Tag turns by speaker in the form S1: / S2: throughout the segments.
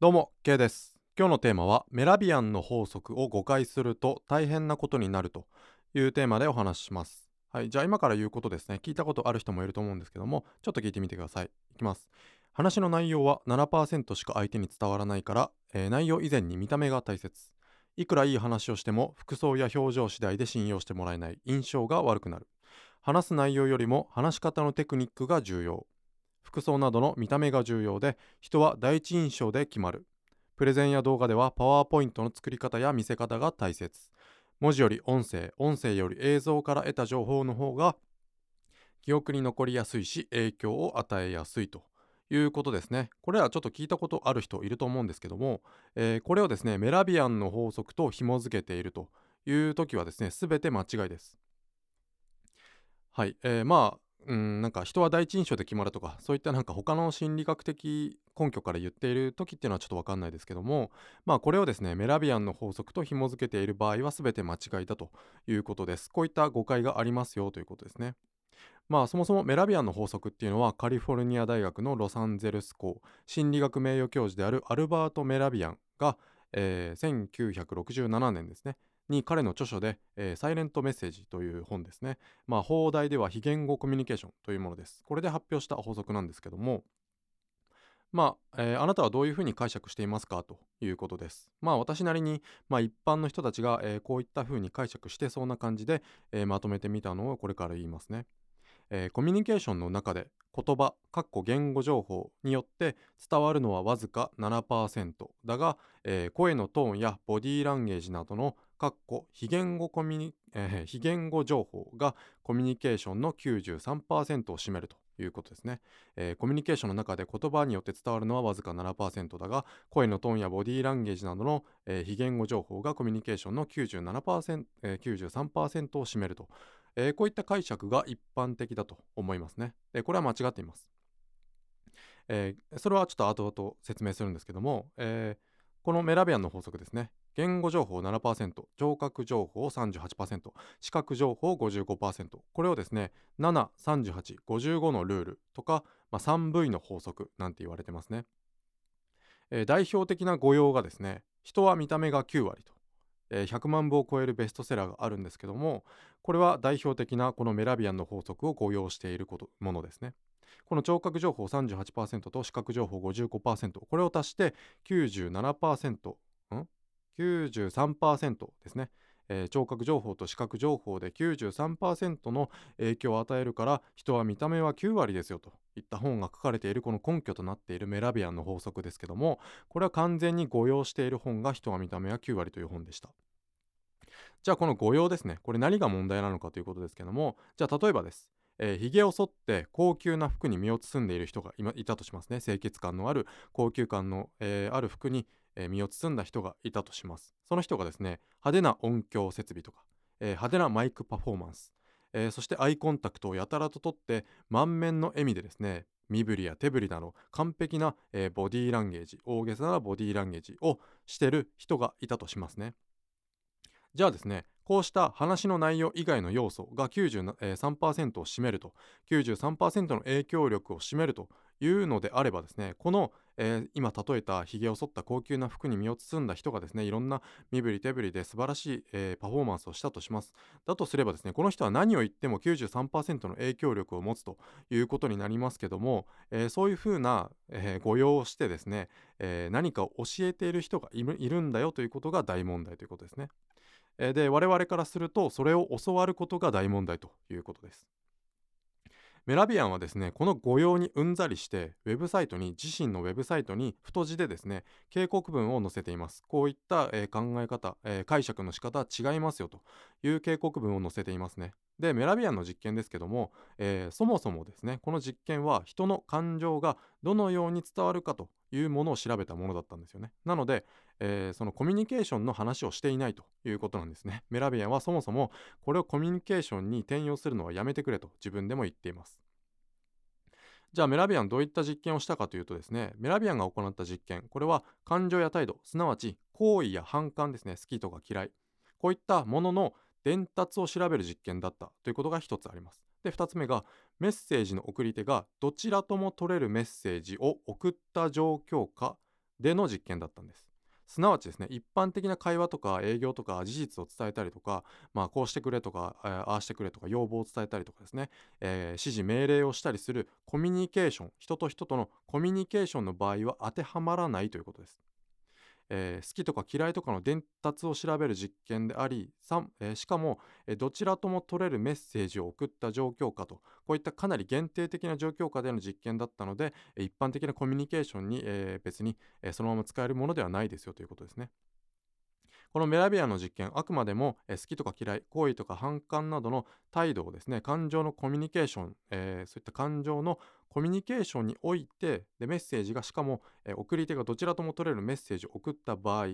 S1: どうも K です。今日のテーマはメラビアンの法則を誤解すると大変なことになるというテーマでお話しします。はいじゃあ今から言うことですね。聞いたことある人もいると思うんですけどもちょっと聞いてみてください。いきます。話の内容は7%しか相手に伝わらないから、えー、内容以前に見た目が大切。いくらいい話をしても服装や表情次第で信用してもらえない。印象が悪くなる。話す内容よりも話し方のテクニックが重要。服装などの見た目が重要で人は第一印象で決まる。プレゼンや動画ではパワーポイントの作り方や見せ方が大切。文字より音声音声より映像から得た情報の方が記憶に残りやすいし影響を与えやすいと。いうことですね。これはちょっと聞いたことある人いると思うんですけども、えー、これをですねメラビアンの法則と紐付けているという時はですね全て間違いです。はい、えー、まあうん、なんか人は第一印象で決まるとかそういったなんか他の心理学的根拠から言っている時っていうのはちょっと分かんないですけどもまあこれをですねメラビアンの法則と紐付けている場合は全て間違いだということです。こういった誤解がありますよということですね。まあそもそもメラビアンの法則っていうのはカリフォルニア大学のロサンゼルス校心理学名誉教授であるアルバート・メラビアンが、えー、1967年ですね。に彼の著書で、えー、サイレントメッセージという本ですね。まあ、放題では非言語コミュニケーションというものです。これで発表した法則なんですけども、まあ、えー、あなたはどういうふうに解釈していますかということです。まあ、私なりに、まあ、一般の人たちが、えー、こういったふうに解釈してそうな感じで、えー、まとめてみたのをこれから言いますね。えー、コミュニケーションの中で言葉、かっこ言語情報によって伝わるのはわずか7%だが、えー、声のトーンやボディーランゲージなどのかっこ非言語コミュ、えー、非言語情報がコミュニケーションの93%を占めるということですね、えー、コミュニケーションの中で言葉によって伝わるのはわずか7%だが声のトーンやボディーランゲージなどの、えー、非言語情報がコミュニケーションの97%、えー、93%を占めると、えー、こういった解釈が一般的だと思いますね。でこれは間違っています、えー、それはちょっと後々説明するんですけども、えーこのメラビアンの法則ですね。言語情報7%、聴覚情報38%、視覚情報55%。これをですね、7、38、55のルールとか、まあ、3V の法則なんて言われてますね。えー、代表的な語用がですね、人は見た目が9割と。えー、100万部を超えるベストセラーがあるんですけども、これは代表的なこのメラビアンの法則を誤用していることものですね。この聴覚情報38%と視覚情報55%これを足して97%ん？93%ですね、えー、聴覚情報と視覚情報で93%の影響を与えるから人は見た目は9割ですよといった本が書かれているこの根拠となっているメラビアンの法則ですけどもこれは完全に誤用している本が人は見た目は9割という本でした。じゃあこの誤用ですね。これ何が問題なのかということですけどもじゃあ例えばです。えー、髭を剃って高級な服に身を包んでいる人がいたとしますね。清潔感のある高級感の、えー、ある服に、えー、身を包んだ人がいたとします。その人がですね派手な音響設備とか、えー、派手なマイクパフォーマンス、えー、そしてアイコンタクトをやたらととって満面の笑みでですね身振りや手振りなど完璧な、えー、ボディーランゲージ大げさなボディーランゲージをしてる人がいたとしますね。じゃあですねこうした話の内容以外の要素が93%を占めると93%の影響力を占めるというのであればですねこの、えー、今例えたひげを剃った高級な服に身を包んだ人がですねいろんな身振り手振りで素晴らしい、えー、パフォーマンスをしたとします。だとすればですねこの人は何を言っても93%の影響力を持つということになりますけども、えー、そういうふうな、えー、誤用をしてですね、え、何かを教えている人がいるんだよということが大問題ということですね。で我々からするとそれを教わることが大問題ということです。メラビアンはですねこの誤用にうんざりしてウェブサイトに自身のウェブサイトに太字でですね警告文を載せています。こういった、えー、考え方、えー、解釈の仕方は違いますよという警告文を載せていますね。でメラビアンの実験ですけども、えー、そもそもですねこの実験は人の感情がどのように伝わるかというものを調べたものだったんですよね。なので、えー、そのコミュニケーションの話をしていないということなんですね。メラビアンはそもそもこれをコミュニケーションに転用するのはやめてくれと自分でも言っています。じゃあメラビアンどういった実験をしたかというとですねメラビアンが行った実験これは感情や態度すなわち好意や反感ですね好きとか嫌い。こういったものの伝達を調べる実験だったということが一つあります。で2つ目がメッセージの送り手がどちらとも取れるメッセージを送った状況かでの実験だったんです。すなわちですね一般的な会話とか営業とか事実を伝えたりとか、まあ、こうしてくれとか、えー、ああしてくれとか要望を伝えたりとかですね、えー、指示命令をしたりするコミュニケーション人と人とのコミュニケーションの場合は当てはまらないということです。えー、好きとか嫌いとかの伝達を調べる実験であり、えー、しかも、えー、どちらとも取れるメッセージを送った状況下とこういったかなり限定的な状況下での実験だったので、一般的なコミュニケーションに、え別に、えそのまま使えるものではないですよということですね。このメラビアの実験あくまでも、え好きとか嫌い好意とか反感などの態度をですね感情のコミュニケーション、えー、そういった感情のコミュニケーションにおいてでメッセージがしかも、えー、送り手がどちらとも取れるメッセージを送った場合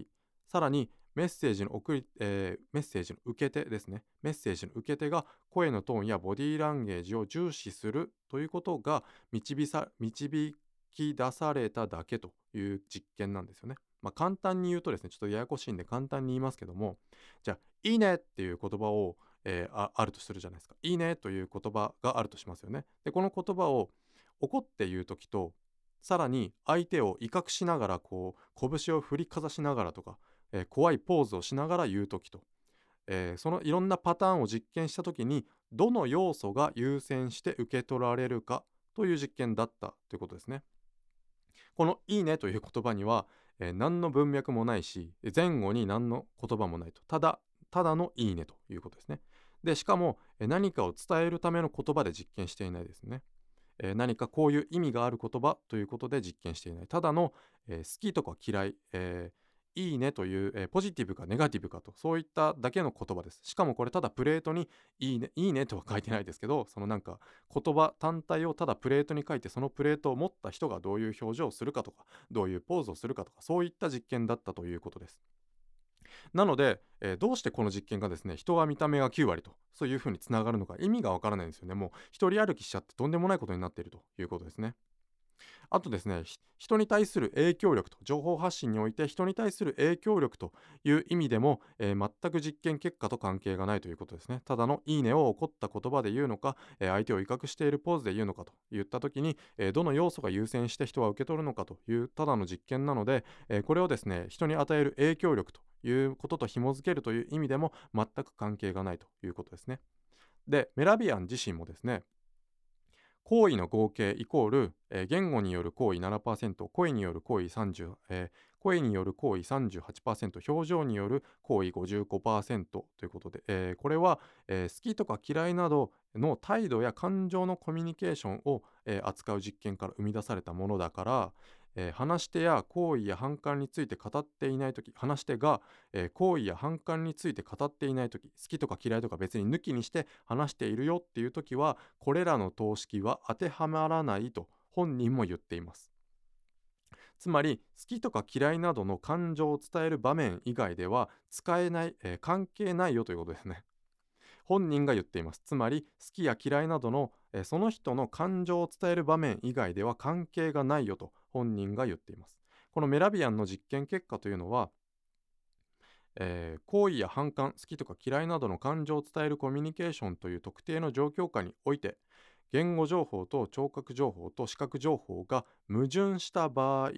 S1: さらにメッセージの送り、えー、メッセージの受け手ですねメッセージの受け手が声のトーンやボディーランゲージを重視するということが導さ導き出されただけという実験なんですよね。まあ、簡単に言うとですね、ちょっとややこしいんで簡単に言いますけども、じゃあ、いいねっていう言葉を、えー、あるとするじゃないですか。いいねという言葉があるとしますよね。で、この言葉を怒って言う時と、さらに相手を威嚇しながら、こう、拳を振りかざしながらとか、えー、怖いポーズをしながら言う時と、えー、そのいろんなパターンを実験した時に、どの要素が優先して受け取られるかという実験だったということですね。この「いいね」という言葉には、えー、何の文脈もないし前後に何の言葉もないと。ただただの「いいね」ということですね。でしかも、えー、何かを伝えるための言葉で実験していないですね、えー、何かこういう意味がある言葉ということで実験していない。ただの、え好きとか嫌い、えーいいねという、えー、ポジティブかネガティブかとそういっただけの言葉です。しかもこれただプレートにいいねいいねとは書いてないですけどそのなんか言葉単体をただプレートに書いてそのプレートを持った人がどういう表情をするかとかどういうポーズをするかとかそういった実験だったということです。なので、えー、どうしてこの実験がですね人は見た目が9割とそういうふうにつながるのか意味がわからないんですよね。もう一人歩きしちゃってとんでもないことになっているということですね。あとですね人に対する影響力と情報発信において人に対する影響力という意味でも、えー、全く実験結果と関係がないということですね。ただのいいねを起こった言葉で言うのか、えー、相手を威嚇しているポーズで言うのかと言った時に、えー、どの要素が優先して人は受け取るのかというただの実験なので、えこれをですね人に与える影響力ということと紐づけるという意味でも全く関係がないということですね。でメラビアン自身もですね行為の合計イコール、えー、言語による行為7%声による行為30、えー、声による行為38%表情による行為55%ということで、えー、これは、え好きとか嫌いなどの態度や感情のコミュニケーションを、え扱う実験から生み出されたものだから、えー、話し手や行為や反感について語っていない時話し手が、えー、行為や反感について語っていない時好きとか嫌いとか別に抜きにして話しているよっていう時はこれらの等式は当てはまらないと本人も言っています。つまり好きとか嫌いなどの感情を伝える場面以外では使えない、えー、関係ないよということですね。本人が言っています。つまり好きや嫌いなどの、えー、その人の感情を伝える場面以外では関係がないよと本人が言っています。このメラビアンの実験結果というのは、えー、好意や反感好きとか嫌いなどの感情を伝えるコミュニケーションという特定の状況下において言語情報と聴覚情報と視覚情報が矛盾した場合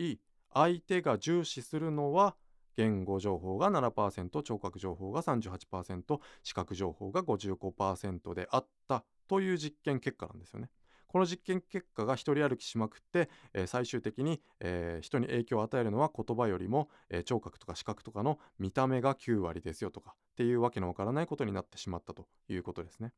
S1: 相手が重視するのは言語情報が7%聴覚情報が38%視覚情報が55%であったという実験結果なんですよね。この実験結果が一人歩きしまくって、えー、最終的に、えー、人に影響を与えるのは言葉よりも、えー、聴覚とか視覚とかの見た目が9割ですよとかっていうわけのわからないことになってしまったということですね。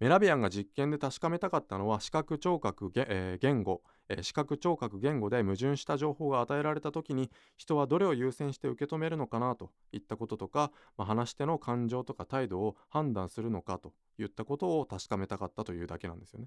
S1: メラビアンが実験で確かめたかったのは視覚聴覚、えー、言語、えー、視覚聴覚言語で矛盾した情報が与えられた時に人はどれを優先して受け止めるのかなといったこととか、まあ、話し手の感情とか態度を判断するのかといったことを確かめたかったというだけなんですよね。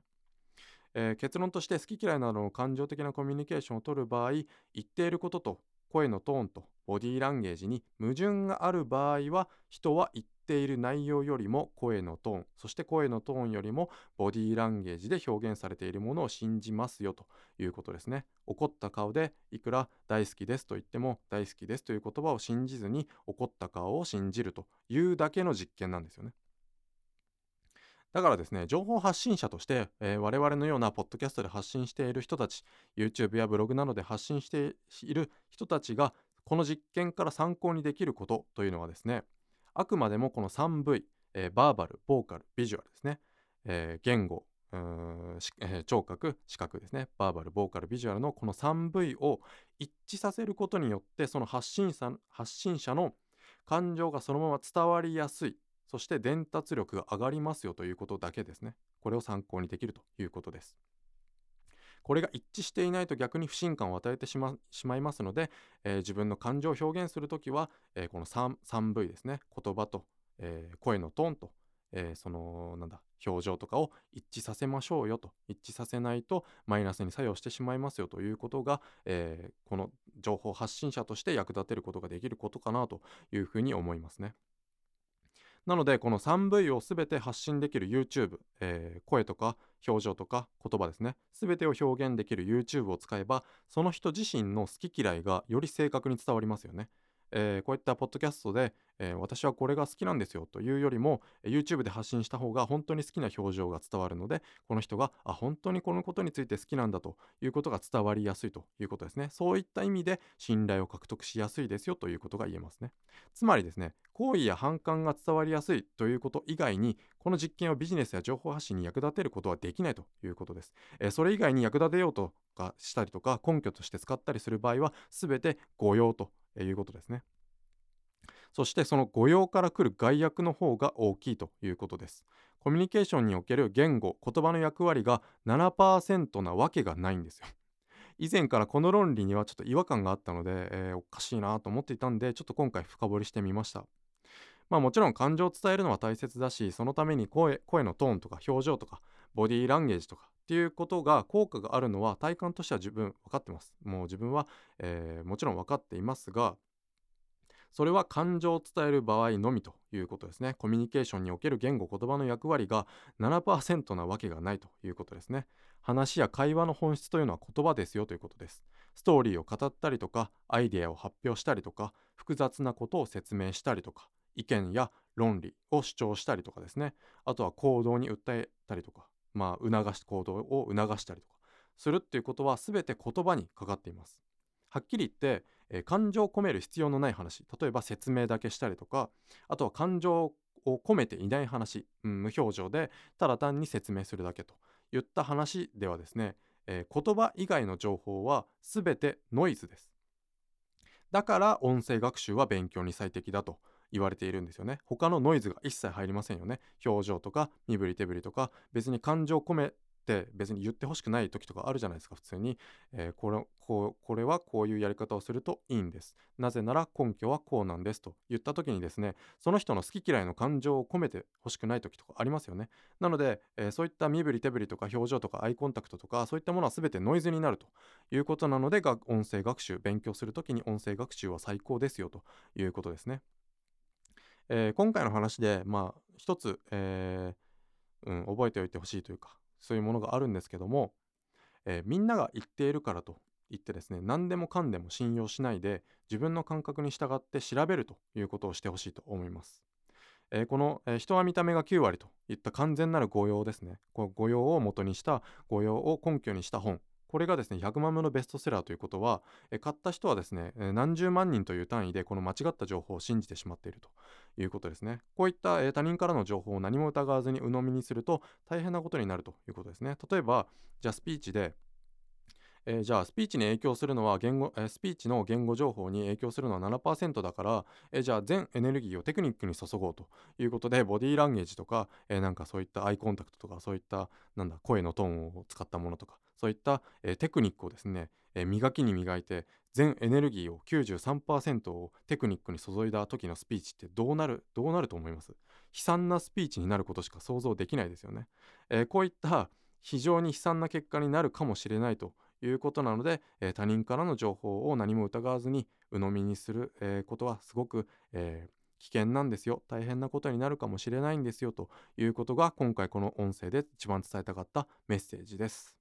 S1: えー、結論として好き嫌いなどの感情的なコミュニケーションをとる場合言っていることと声のトーンとボディーランゲージに矛盾がある場合は人は言っている内容よりも声のトーンそして声のトーンよりもボディーランゲージで表現されているものを信じますよということですね。怒った顔でいくら大好きですと言っても大好きですという言葉を信じずに怒った顔を信じるというだけの実験なんですよね。だからですね情報発信者として、えー、我々のようなポッドキャストで発信している人たち YouTube やブログなどで発信している人たちがこの実験から参考にできることというのはですねあくまでもこの 3V、えー、バーバルボーカルビジュアルですね、えー、言語、えー、聴覚視覚ですね。バーバルボーカルビジュアルのこの 3V を一致させることによってその発信者の感情がそのまま伝わりやすい。そして伝達力が上がりますよということだけですね。これを参考にできるということです。これが一致していないと逆に不信感を与えてしまいますので、えー、自分の感情を表現するときは、えー、この 3, 3V ですね。言葉と、えー、声のトーンとえ、そのなんだ表情とかを一致させましょうよと。一致させないとマイナスに作用してしまいますよということが、え、この情報発信者として役立てることができることかなというふうに思いますね。なのでこの 3V を全て発信できる YouTube、えー、声とか表情とか言葉ですね全てを表現できる YouTube を使えばその人自身の好き嫌いがより正確に伝わりますよね。えー、こういったポッドキャストで、えー、私はこれが好きなんですよというよりも YouTube で発信した方が本当に好きな表情が伝わるのでこの人があ本当にこのことについて好きなんだということが伝わりやすいということですね。そういった意味で信頼を獲得しやすいですよということが言えますね。つまりですね好意や反感が伝わりやすいということ以外にこの実験をビジネスや情報発信に役立てることはできないということです、えー、それ以外に役立てようとかしたりとか根拠として使ったりする場合は全て誤用ということですね。そしてその誤用から来る害悪の方が大きいということです。コミュニケーションにおける言語言葉の役割が7%なわけがないんですよ。以前からこの論理にはちょっと違和感があったので、えー、おかしいなと思っていたんでちょっと今回深掘りしてみました。まあもちろん感情を伝えるのは大切だしそのために声声のトーンとか表情とかボディーランゲージとかっていうことが効果があるのは体感としては自分分かってます。もう自分は、えー、もちろん分かっていますがそれは感情を伝える場合のみということですね。コミュニケーションにおける言語言葉の役割が7%なわけがないということですね。話や会話の本質というのは言葉ですよということです。ストーリーを語ったりとかアイデアを発表したりとか複雑なことを説明したりとか意見や論理を主張したりとかですね。あとは行動に訴えたりとかまあ促し行動を促したりとかするっていうことは全て言葉にかかっています。はっきり言って、えー、感情を込める必要のない話例えば説明だけしたりとかあとは感情を込めていない話、うん、無表情でただ単に説明するだけといった話ではですね、えー、言葉以外の情報は全てノイズです。だから音声学習は勉強に最適だと言われているんですよね。他のノイズが一切入りませんよね。表情とか身振り手振りとか別に感情を込めて別に言ってほしくない時とかあるじゃないですか普通に、えー、これこうこれはこういうやり方をするといいんです。なぜなら根拠はこうなんですと言った時にですねその人の好き嫌いの感情を込めてほしくない時とかありますよね。なので、えー、そういった身振り手振りとか表情とかアイコンタクトとかそういったものは全てノイズになるということなので音声学習勉強する時に音声学習は最高ですよということですね、えー、今回の話でまあ一つ、えーうん、覚えておいてほしいというかそういうものがあるんですけども、えー、みんなが言っているからと言ってですね何でもかんでも信用しないで自分の感覚に従って調べるということをしてほしいと思います。えー、この、えー、人は見た目が9割といった完全なる誤用ですね。この誤用を元にした誤用を根拠にした本これがですね100万部のベストセラーということは、え買った人はですね、何十万人という単位でこの間違った情報を信じてしまっているということですね。こういった、え他人からの情報を何も疑わずに鵜呑みにすると大変なことになるということですね。例えばじゃあスピーチでえー、じゃあスピーチに影響するのは言語、えー、スピーチの言語情報に影響するのは7%だから、えー、じゃあ全エネルギーをテクニックに注ごうということでボディーランゲージとか、えなんかそういったアイコンタクトとかそういったなんだ声のトーンを使ったものとかそういった、えテクニックをですね、え磨きに磨いて全エネルギーを93%をテクニックに注いだ時のスピーチってどうなるどうなると思います？悲惨なスピーチになることしか想像できないですよね、えこういった非常に悲惨な結果になるかもしれないということなので、えー、他人からの情報を何も疑わずに鵜呑みにする、えー、ことはすごく、えー、危険なんですよ。大変なことになるかもしれないんですよということが今回この音声で一番伝えたかったメッセージです。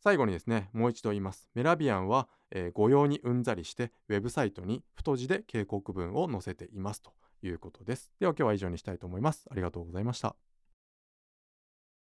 S1: 最後にですねもう一度言います。メラビアンは、えー、御用にうんざりしてウェブサイトに太字で警告文を載せていますということです。では今日は以上にしたいと思います。ありがとうございました。